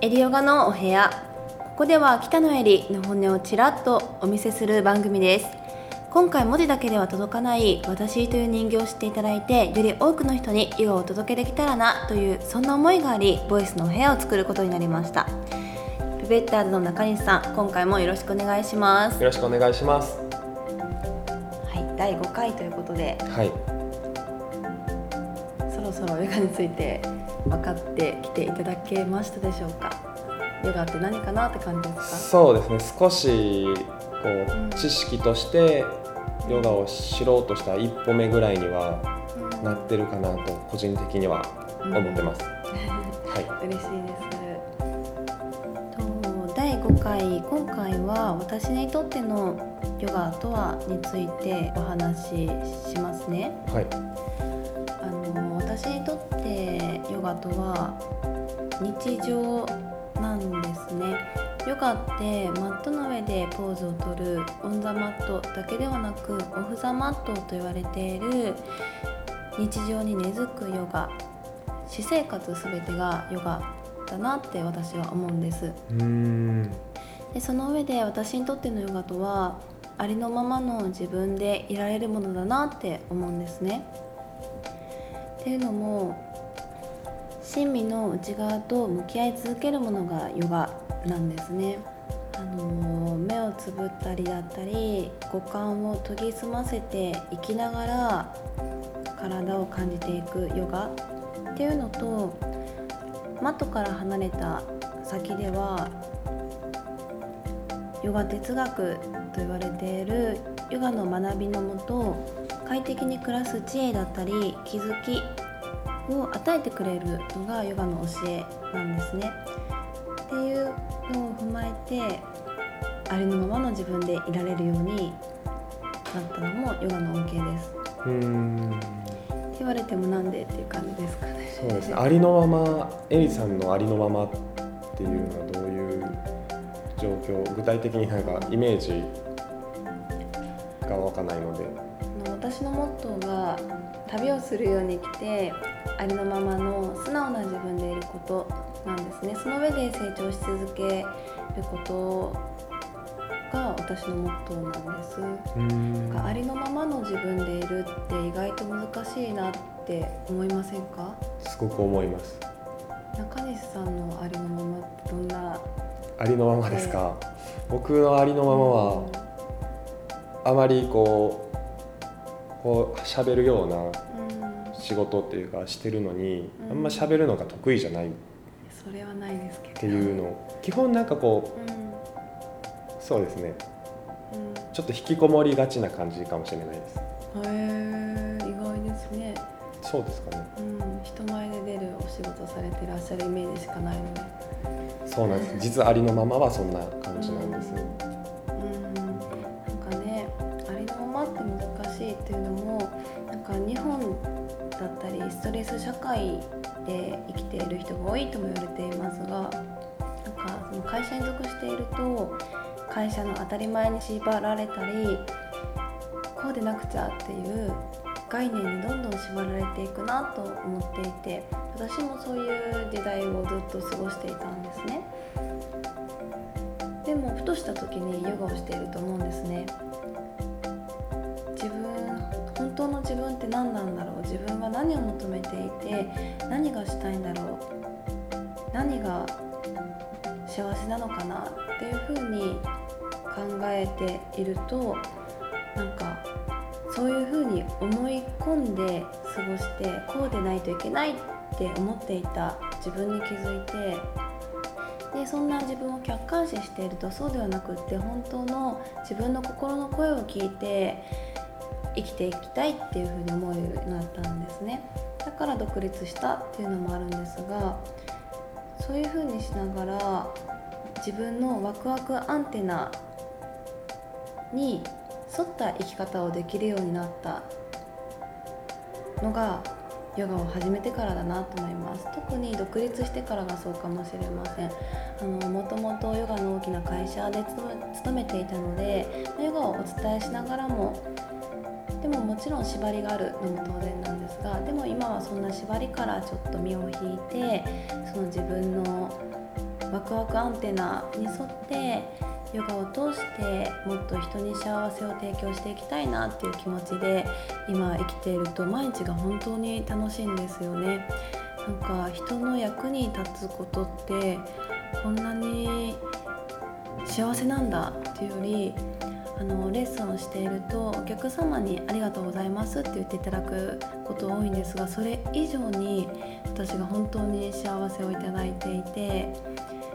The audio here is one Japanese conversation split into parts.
エリヨガのお部屋。ここでは北野エリの本音をちらっとお見せする番組です。今回文字だけでは届かない私という人形を知っていただいてより多くの人にヨガをお届けできたらなというそんな思いがありボイスのお部屋を作ることになりました。ペペッターズの中西さん今回もよろしくお願いします。よろしくお願いします。はい第5回ということで。はい。そろそろヨガについて分かってきていただけましたでしょうか？ヨガって何かなって感じですか？そうですね。少しこう知識としてヨガを知ろうとした一歩目ぐらいにはなってるかなと個人的には思ってます、はい。嬉しいです。と第5回今回は私にとってのヨガとはについてお話ししますね。はいガとは日常なんですね。ヨガってマットの上でポーズをとるオン・ザ・マットだけではなくオフ・ザ・マットと言われている日常に根付くヨガ。私生活全てがヨガだなって私は思うんです。でその上で私にとってのヨガとはありのままの自分でいられるものだなって思うんですね。っていうのも親身の内側と向き合い続けるものがヨガなんですね。あの目をつぶったりだったり五感を研ぎ澄ませて生きながら体を感じていくヨガっていうのとマットから離れた先ではヨガ哲学と言われているヨガの学びのもと快適に暮らす知恵だったり気づきを与えてくれるのがヨガの教えなんですね。っていうのを踏まえてありのままの自分でいられるようになったのもヨガの恩恵です。うーんって言われてもなんでっていう感じですかね。そうですねありのままエリさんのありのままっていうのはどういう状況？具体的になんかイメージが湧かないので私のモットーが旅をするように来てありのままの素直な自分でいることなんですね。その上で成長し続けることが私のモットーなんです。なんかありのままの自分でいるって意外と難しいなって思いませんか？すごく思います。中西さんのありのままってどんな？ありのままですか、僕のありのままはあまりこうこう喋るような仕事っていうかしてるのに、うん。あんま喋るのが得意じゃない。っそれはないですけど。ていうの。基本なんかこうん。うそうですね。うん。ちょっと引きこもりがちな感じかもしれないです。へえ意外ですね。そうですかね。うん、人前で出るお仕事されてらっしゃるイメージしかないので、そうなんです。実はありのままはそんな感じなんです、っていうのもなんか日本だったりストレス社会で生きている人が多いとも言われていますがなんかその会社に属していると会社の当たり前に縛られたりこうでなくちゃっていう概念にどんどん縛られていくなと思っていて私もそういう時代をずっと過ごしていたんですね。でもふとした時にヨガをしていると思うんですね。自分何を求めていて何がしたいんだろう何が幸せなのかなっていうふうに考えているとなんかそういうふうに思い込んで過ごしてこうでないといけないって思っていた自分に気づいてでそんな自分を客観視しているとそうではなくって本当の自分の心の声を聞いて生きていきたいっていうふうに思うようになったんですね。だから独立したっていうのもあるんですがそういうふうにしながら自分のワクワクアンテナに沿った生き方をできるようになったのがヨガを始めてからだなと思います。特に独立してからがそうかもしれません。あのもともとヨガの大きな会社で勤め勤めていたのでヨガをお伝えしながらもでももちろん縛りがあるのも当然なんですがでも今はそんな縛りからちょっと身を引いてその自分のワクワクアンテナに沿ってヨガを通してもっと人に幸せを提供していきたいなっていう気持ちで今生きていると毎日が本当に楽しいんですよね。なんか人の役に立つことってこんなに幸せなんだっていうよりあのレッスンをしているとお客様に「ありがとうございます」って言っていただくこと多いんですがそれ以上に私が本当に幸せをいただいていて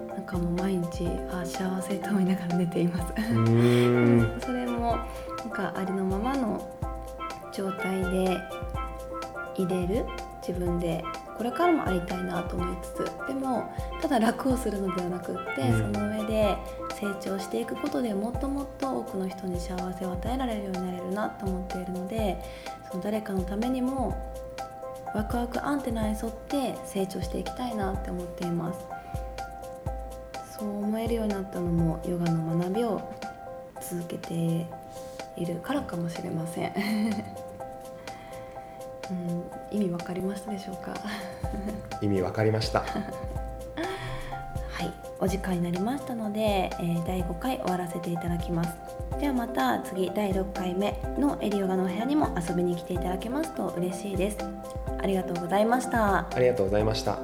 なんかもう毎日あ幸せと思いながら寝ています。それもなんかありのままの状態で入れる自分でこれからもありたいなと思いつつでもただ楽をするのではなくって、うん、その上で成長していくことでもっともっと多くの人に幸せを与えられるようになれるなと思っているのでその誰かのためにもワクワクアンテナに沿って成長していきたいなって思っています。そう思えるようになったのもヨガの学びを続けているからかもしれませんうん、意味わかりましたでしょうか？意味わかりました。はいお時間になりましたので、えー、第5回終わらせていただきます。ではまた次第6回目のエリヨガのお部屋にも遊びに来ていただけますと嬉しいです。ありがとうございました。ありがとうございました